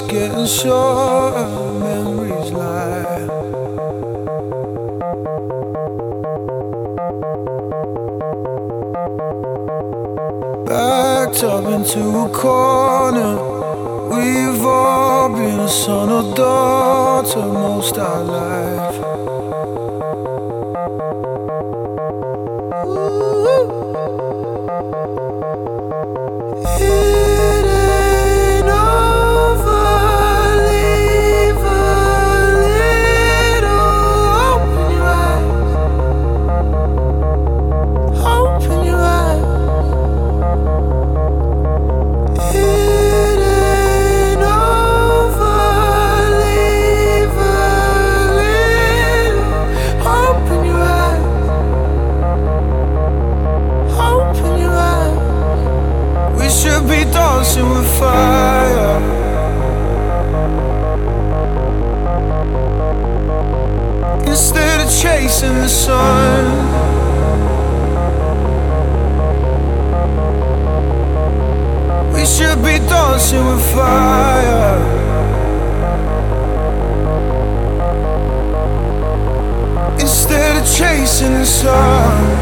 It's getting short, memories lie. Backed up into a corner, we've all been a son or daughter most our lives. sun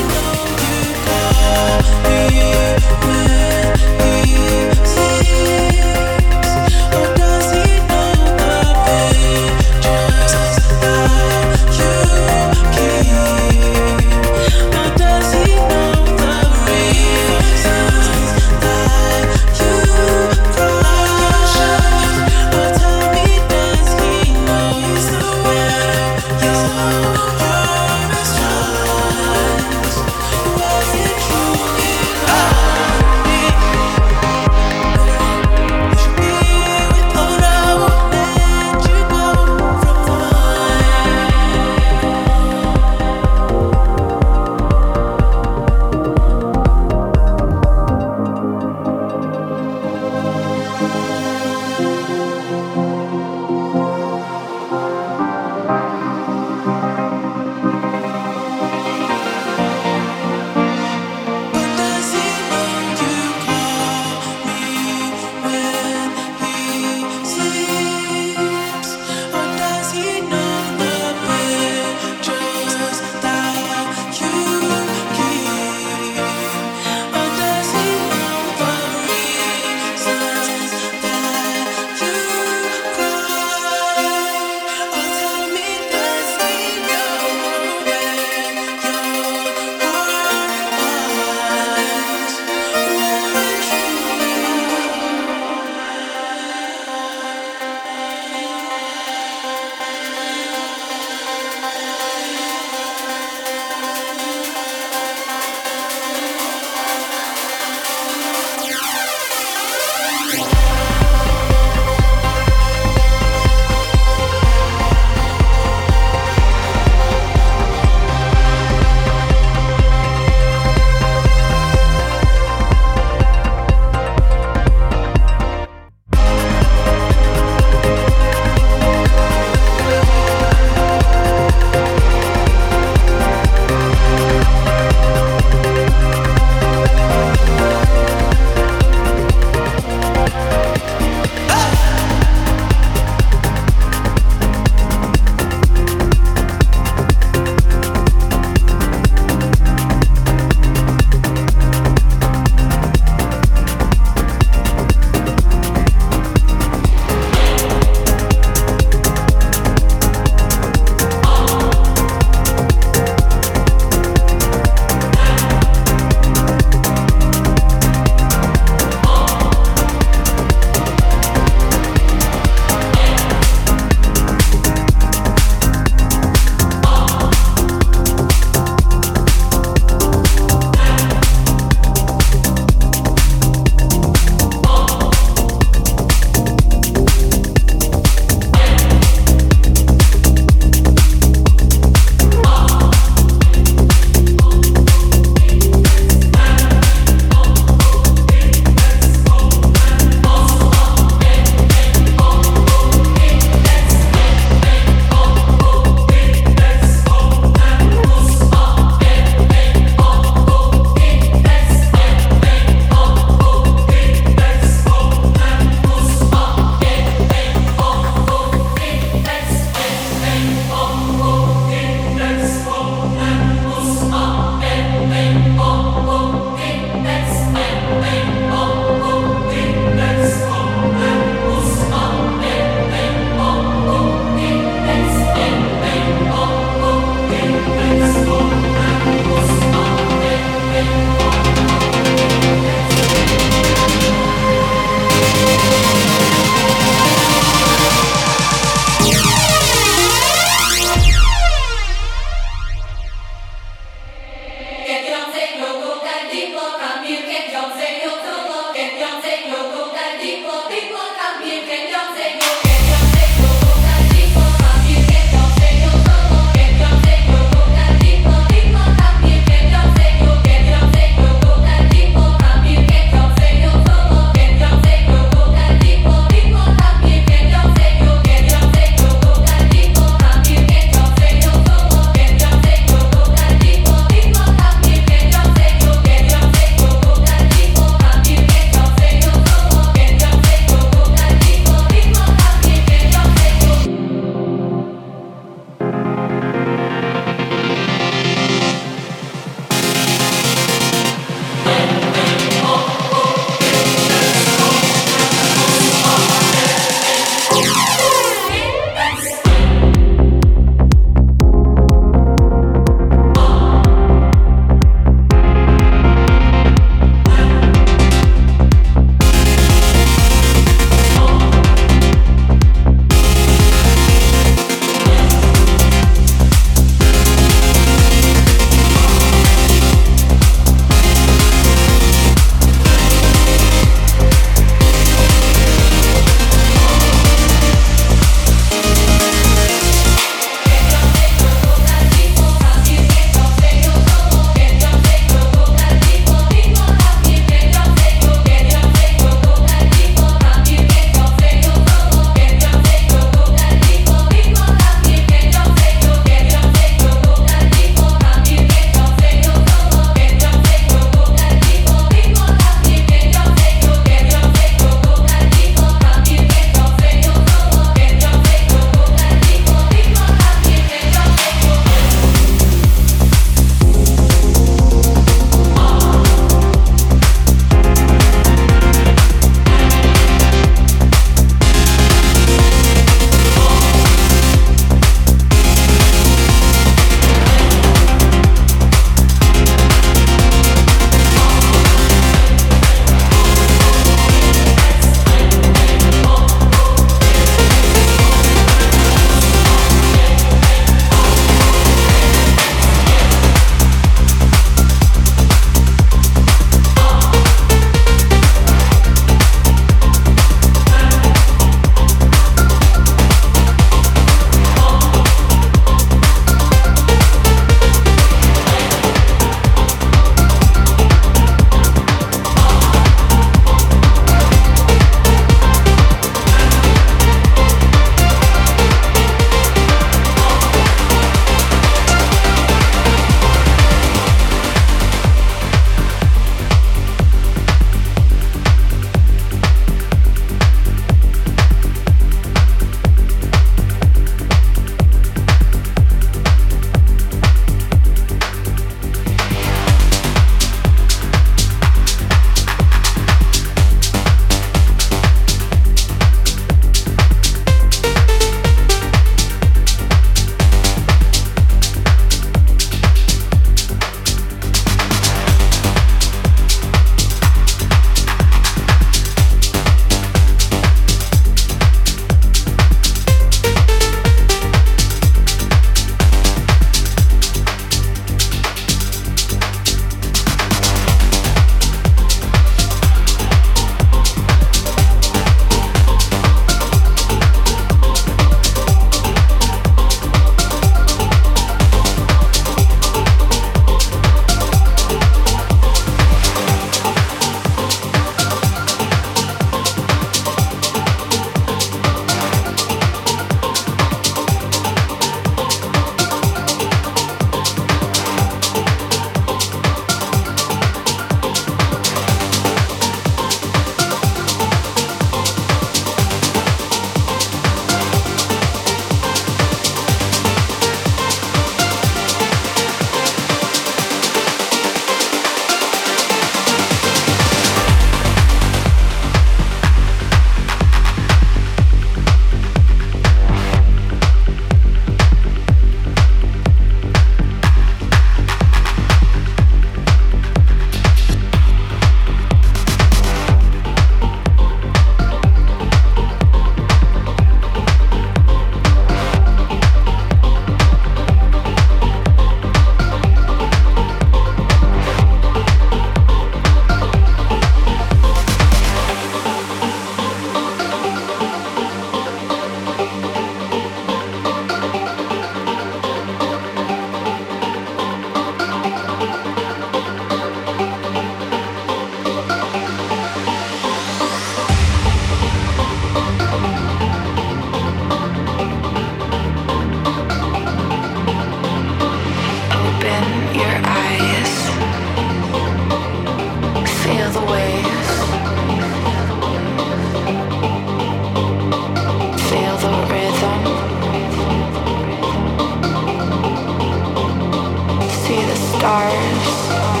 stars.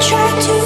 try to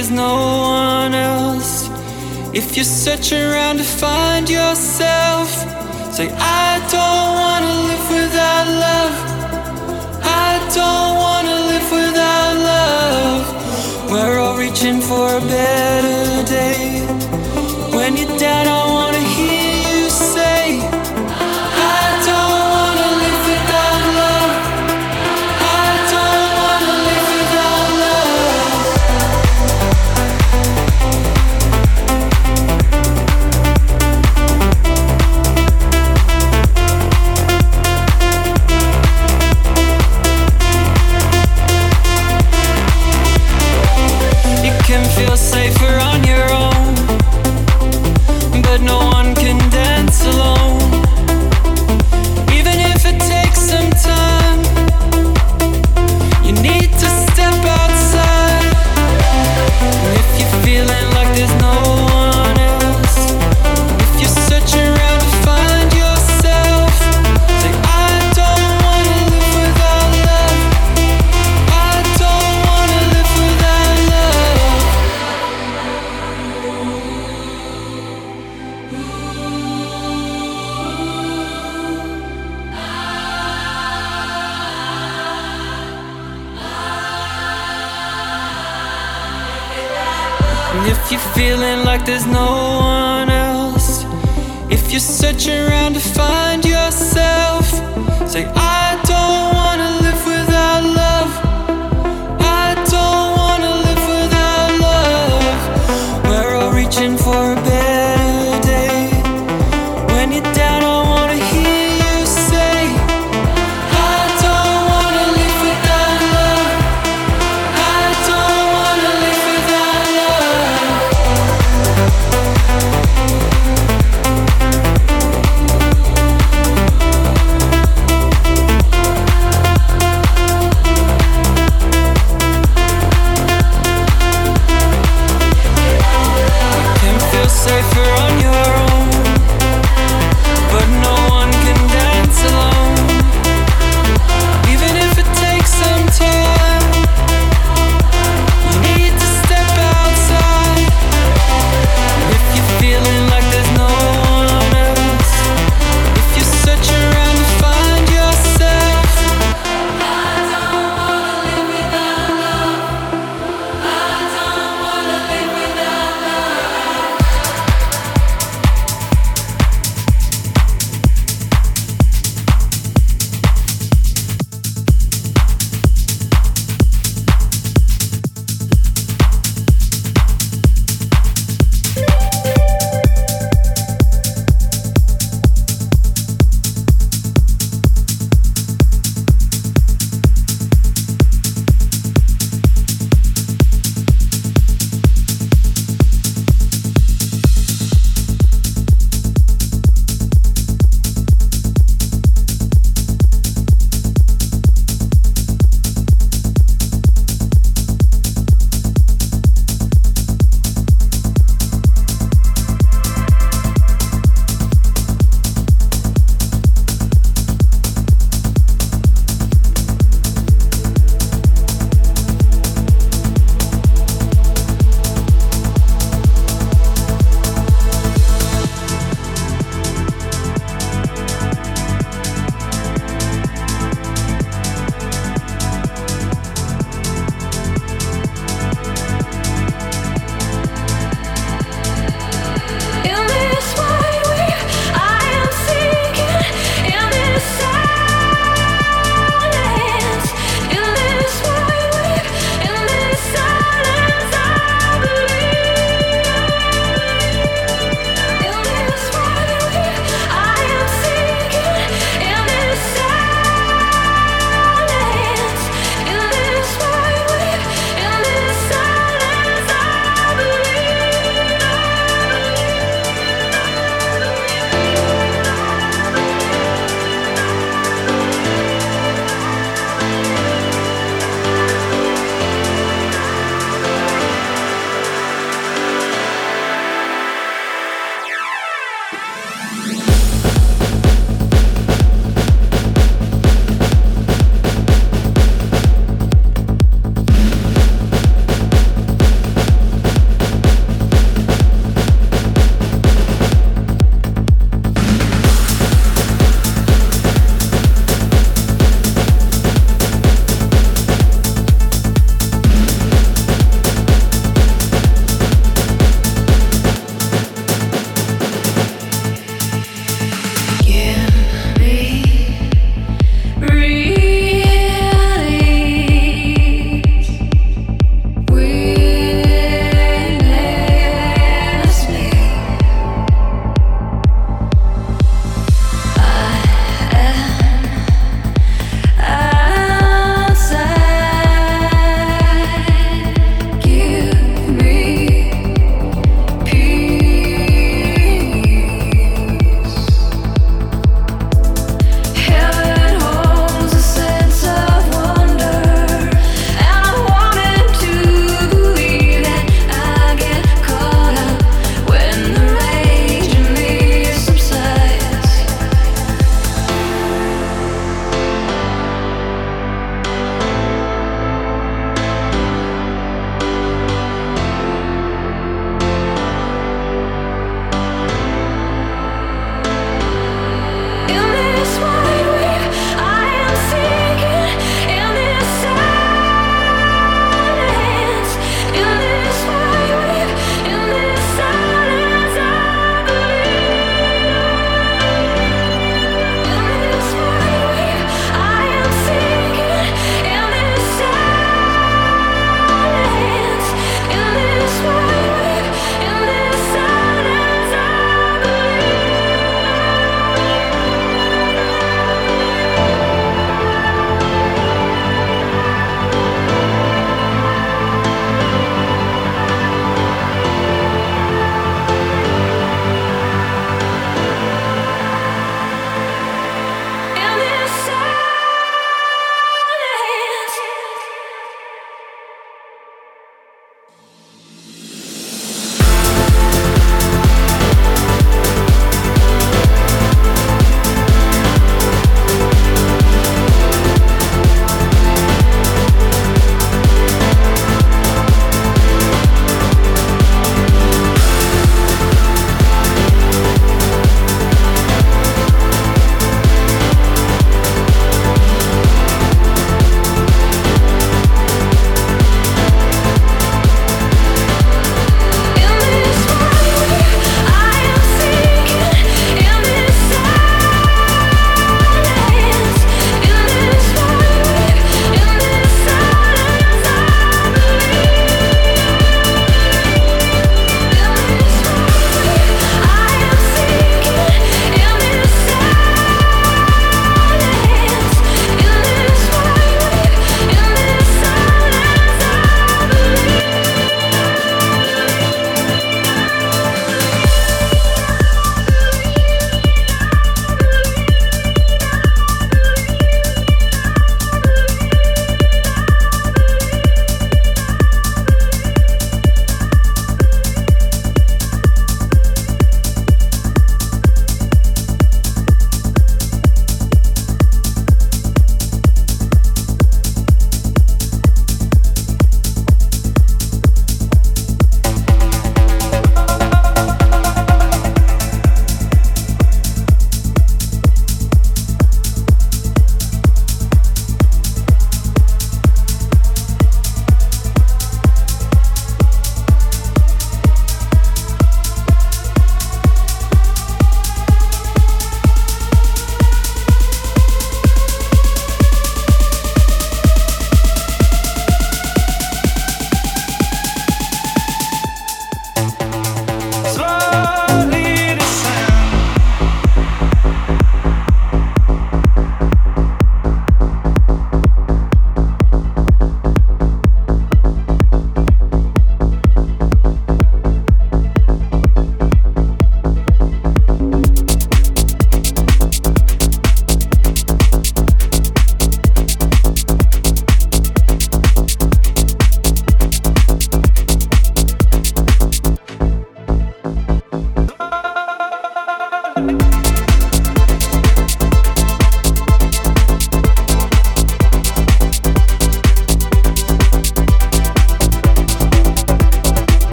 there's no one else, if you're searching around to find yourself, say, I don't wanna live without love. I don't wanna live without love. We're all reaching for a better day. like there's no one else. If you're searching around to find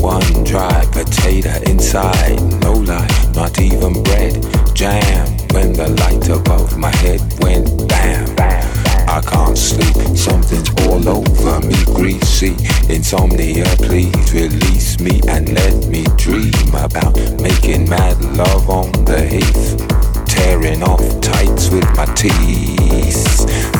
one dry potato inside, no life, not even bread. Jam when the light above my head went bam. I can't sleep, something's all over me, greasy. Insomnia, please release me and let me dream about making mad love on the heath. Tearing off tights with my teeth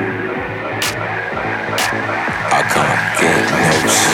get loose.